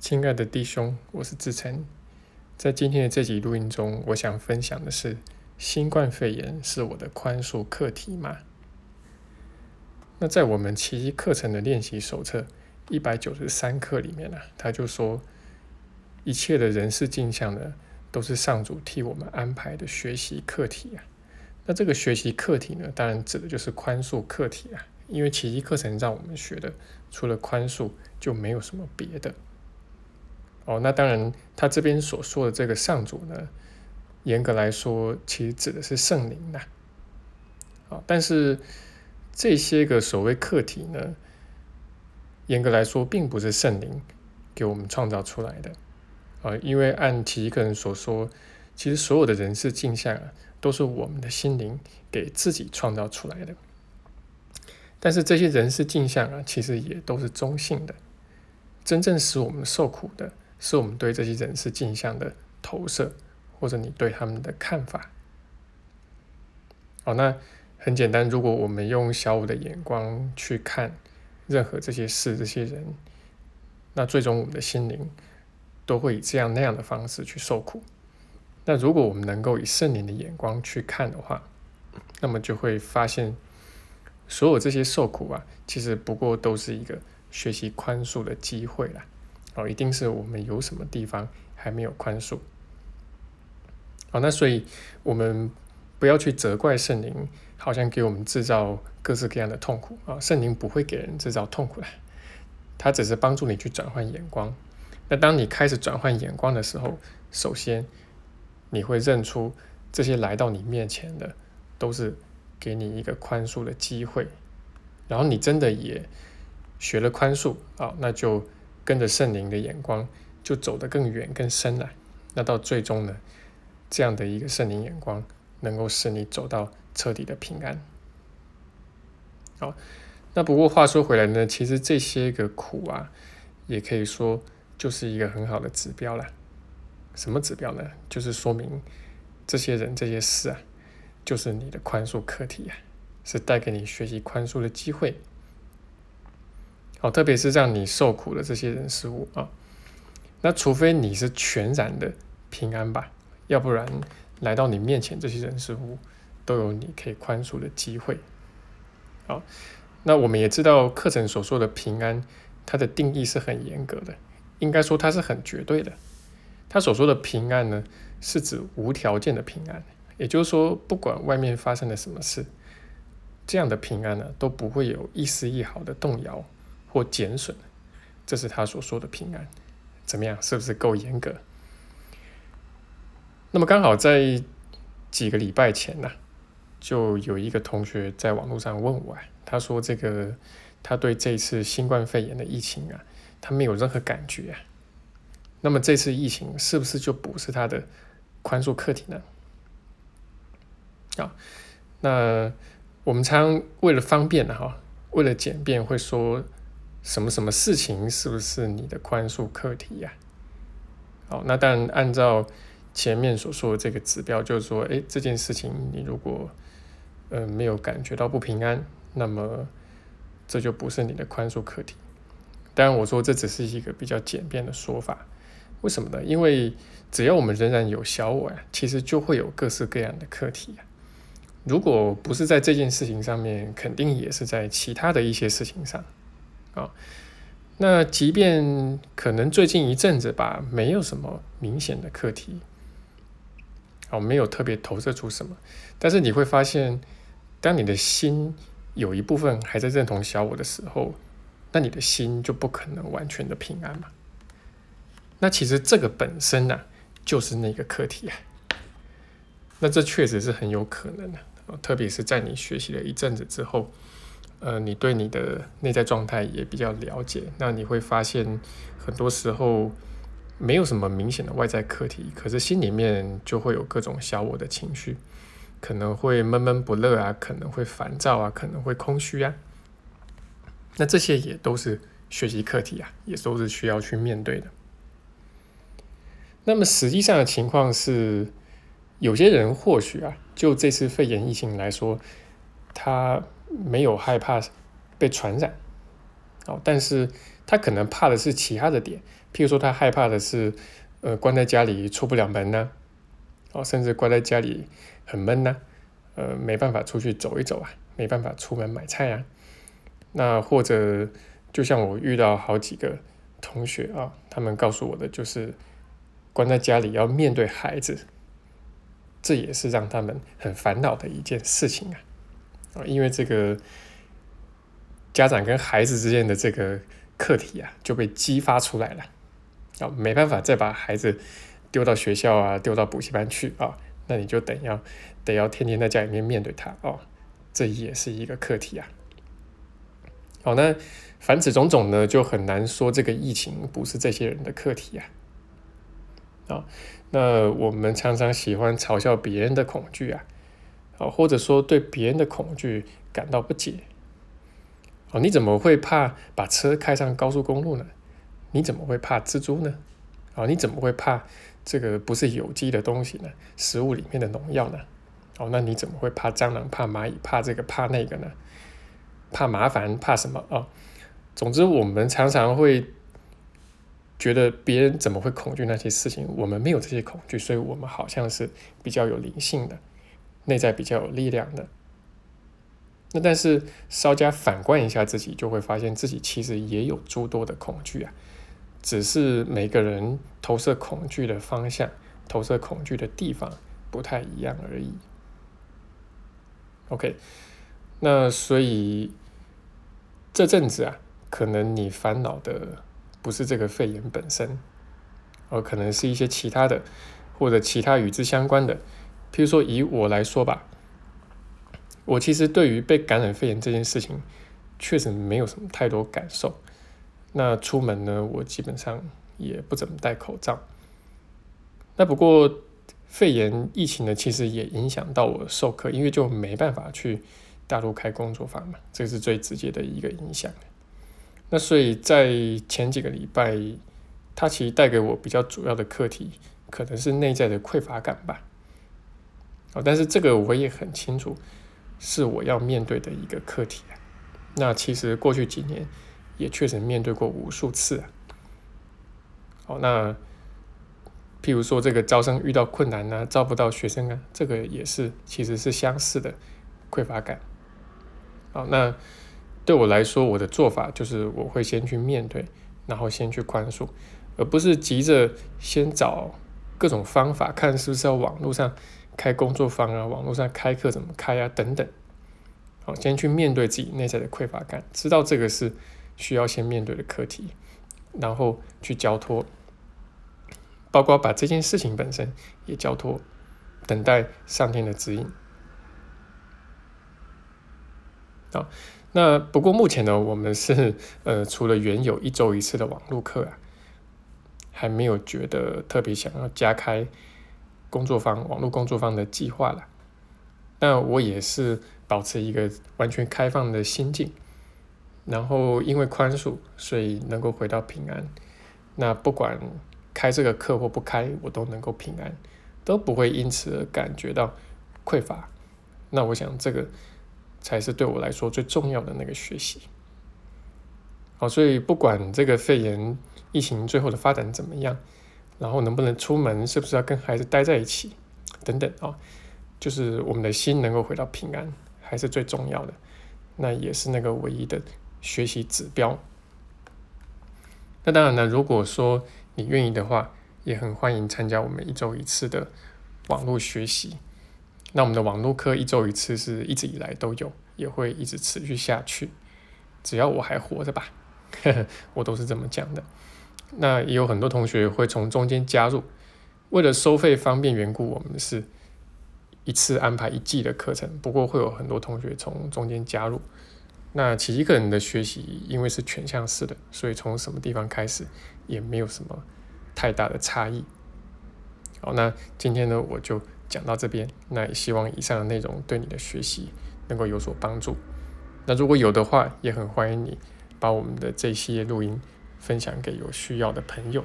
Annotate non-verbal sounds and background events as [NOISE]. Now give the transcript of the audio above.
亲爱的弟兄，我是志成。在今天的这集录音中，我想分享的是：新冠肺炎是我的宽恕课题吗？那在我们奇迹课程的练习手册一百九十三课里面呢，他就说，一切的人事镜像呢，都是上主替我们安排的学习课题啊。那这个学习课题呢，当然指的就是宽恕课题啊。因为奇迹课程让我们学的，除了宽恕，就没有什么别的。哦，那当然，他这边所说的这个上主呢，严格来说，其实指的是圣灵呐。啊，但是这些个所谓客体呢，严格来说，并不是圣灵给我们创造出来的。啊，因为按奇迹课程所说，其实所有的人事镜像啊，都是我们的心灵给自己创造出来的。但是这些人事镜像啊，其实也都是中性的，真正使我们受苦的。是我们对这些人事镜像的投射，或者你对他们的看法。哦，那很简单，如果我们用小五的眼光去看任何这些事、这些人，那最终我们的心灵都会以这样那样的方式去受苦。那如果我们能够以圣灵的眼光去看的话，那么就会发现，所有这些受苦啊，其实不过都是一个学习宽恕的机会啦。哦，一定是我们有什么地方还没有宽恕。哦，那所以我们不要去责怪圣灵，好像给我们制造各式各样的痛苦啊。圣灵不会给人制造痛苦的，他只是帮助你去转换眼光。那当你开始转换眼光的时候，首先你会认出这些来到你面前的都是给你一个宽恕的机会，然后你真的也学了宽恕啊，那就。跟着圣灵的眼光，就走得更远更深了。那到最终呢，这样的一个圣灵眼光，能够使你走到彻底的平安。好，那不过话说回来呢，其实这些个苦啊，也可以说就是一个很好的指标了。什么指标呢？就是说明这些人这些事啊，就是你的宽恕课题啊，是带给你学习宽恕的机会。哦，特别是让你受苦的这些人事物啊，那除非你是全然的平安吧，要不然来到你面前这些人事物都有你可以宽恕的机会。好，那我们也知道课程所说的平安，它的定义是很严格的，应该说它是很绝对的。他所说的平安呢，是指无条件的平安，也就是说，不管外面发生了什么事，这样的平安呢，都不会有一丝一毫的动摇。或减损，这是他所说的平安，怎么样？是不是够严格？那么刚好在几个礼拜前呢，就有一个同学在网络上问我啊，他说这个他对这次新冠肺炎的疫情啊，他没有任何感觉啊。那么这次疫情是不是就不是他的宽恕课题呢？啊，那我们常为了方便呢，哈，为了简便会说。什么什么事情是不是你的宽恕课题呀？好，那当然按照前面所说的这个指标，就是说，哎，这件事情你如果呃没有感觉到不平安，那么这就不是你的宽恕课题。当然，我说这只是一个比较简便的说法。为什么呢？因为只要我们仍然有小我呀，其实就会有各式各样的课题呀。如果不是在这件事情上面，肯定也是在其他的一些事情上。啊，那即便可能最近一阵子吧，没有什么明显的课题，哦，没有特别投射出什么，但是你会发现，当你的心有一部分还在认同小我的时候，那你的心就不可能完全的平安嘛。那其实这个本身呢，就是那个课题啊。那这确实是很有可能的，特别是在你学习了一阵子之后。呃，你对你的内在状态也比较了解，那你会发现，很多时候没有什么明显的外在课题，可是心里面就会有各种小我的情绪，可能会闷闷不乐啊，可能会烦躁啊，可能会空虚啊，那这些也都是学习课题啊，也都是需要去面对的。那么实际上的情况是，有些人或许啊，就这次肺炎疫情来说，他。没有害怕被传染，哦，但是他可能怕的是其他的点，譬如说他害怕的是，呃，关在家里出不了门呢，哦，甚至关在家里很闷呢，呃，没办法出去走一走啊，没办法出门买菜啊，那或者就像我遇到好几个同学啊，他们告诉我的就是关在家里要面对孩子，这也是让他们很烦恼的一件事情，啊，啊因为这个。家长跟孩子之间的这个课题啊，就被激发出来了，啊，没办法再把孩子丢到学校啊，丢到补习班去啊，那你就等要得要天天在家里面面对他哦，这也是一个课题啊。好，那凡此种种呢，就很难说这个疫情不是这些人的课题啊。啊，那我们常常喜欢嘲笑别人的恐惧啊，啊，或者说对别人的恐惧感到不解。哦，你怎么会怕把车开上高速公路呢？你怎么会怕蜘蛛呢？哦，你怎么会怕这个不是有机的东西呢？食物里面的农药呢？哦，那你怎么会怕蟑螂、怕蚂蚁、怕这个、怕那个呢？怕麻烦、怕什么啊？总之，我们常常会觉得别人怎么会恐惧那些事情？我们没有这些恐惧，所以我们好像是比较有灵性的，内在比较有力量的。那但是稍加反观一下自己，就会发现自己其实也有诸多的恐惧啊，只是每个人投射恐惧的方向、投射恐惧的地方不太一样而已。OK，那所以这阵子啊，可能你烦恼的不是这个肺炎本身，而可能是一些其他的，或者其他与之相关的，譬如说以我来说吧。我其实对于被感染肺炎这件事情，确实没有什么太多感受。那出门呢，我基本上也不怎么戴口罩。那不过肺炎疫情呢，其实也影响到我授课，因为就没办法去大陆开工作坊嘛，这是最直接的一个影响。那所以在前几个礼拜，它其实带给我比较主要的课题，可能是内在的匮乏感吧。哦，但是这个我也很清楚。是我要面对的一个课题啊。那其实过去几年也确实面对过无数次啊。好，那譬如说这个招生遇到困难呢，招不到学生啊，这个也是其实是相似的匮乏感。好，那对我来说，我的做法就是我会先去面对，然后先去宽恕，而不是急着先找各种方法，看是不是要网络上。开工作坊啊，网络上开课怎么开啊？等等，好，先去面对自己内在的匮乏感，知道这个是需要先面对的课题，然后去交托，包括把这件事情本身也交托，等待上天的指引。好，那不过目前呢，我们是 [LAUGHS] 呃，除了原有一周一次的网络课啊，还没有觉得特别想要加开。工作方、网络工作方的计划了，那我也是保持一个完全开放的心境，然后因为宽恕，所以能够回到平安。那不管开这个课或不开，我都能够平安，都不会因此而感觉到匮乏。那我想这个才是对我来说最重要的那个学习。好，所以不管这个肺炎疫情最后的发展怎么样。然后能不能出门，是不是要跟孩子待在一起，等等啊，就是我们的心能够回到平安，还是最重要的。那也是那个唯一的学习指标。那当然呢，如果说你愿意的话，也很欢迎参加我们一周一次的网络学习。那我们的网络课一周一次，是一直以来都有，也会一直持续下去，只要我还活着吧，[LAUGHS] 我都是这么讲的。那也有很多同学会从中间加入，为了收费方便缘故，我们是一次安排一季的课程。不过会有很多同学从中间加入。那其一个人的学习，因为是全向式的，所以从什么地方开始也没有什么太大的差异。好，那今天呢，我就讲到这边。那也希望以上的内容对你的学习能够有所帮助。那如果有的话，也很欢迎你把我们的这些录音。分享给有需要的朋友。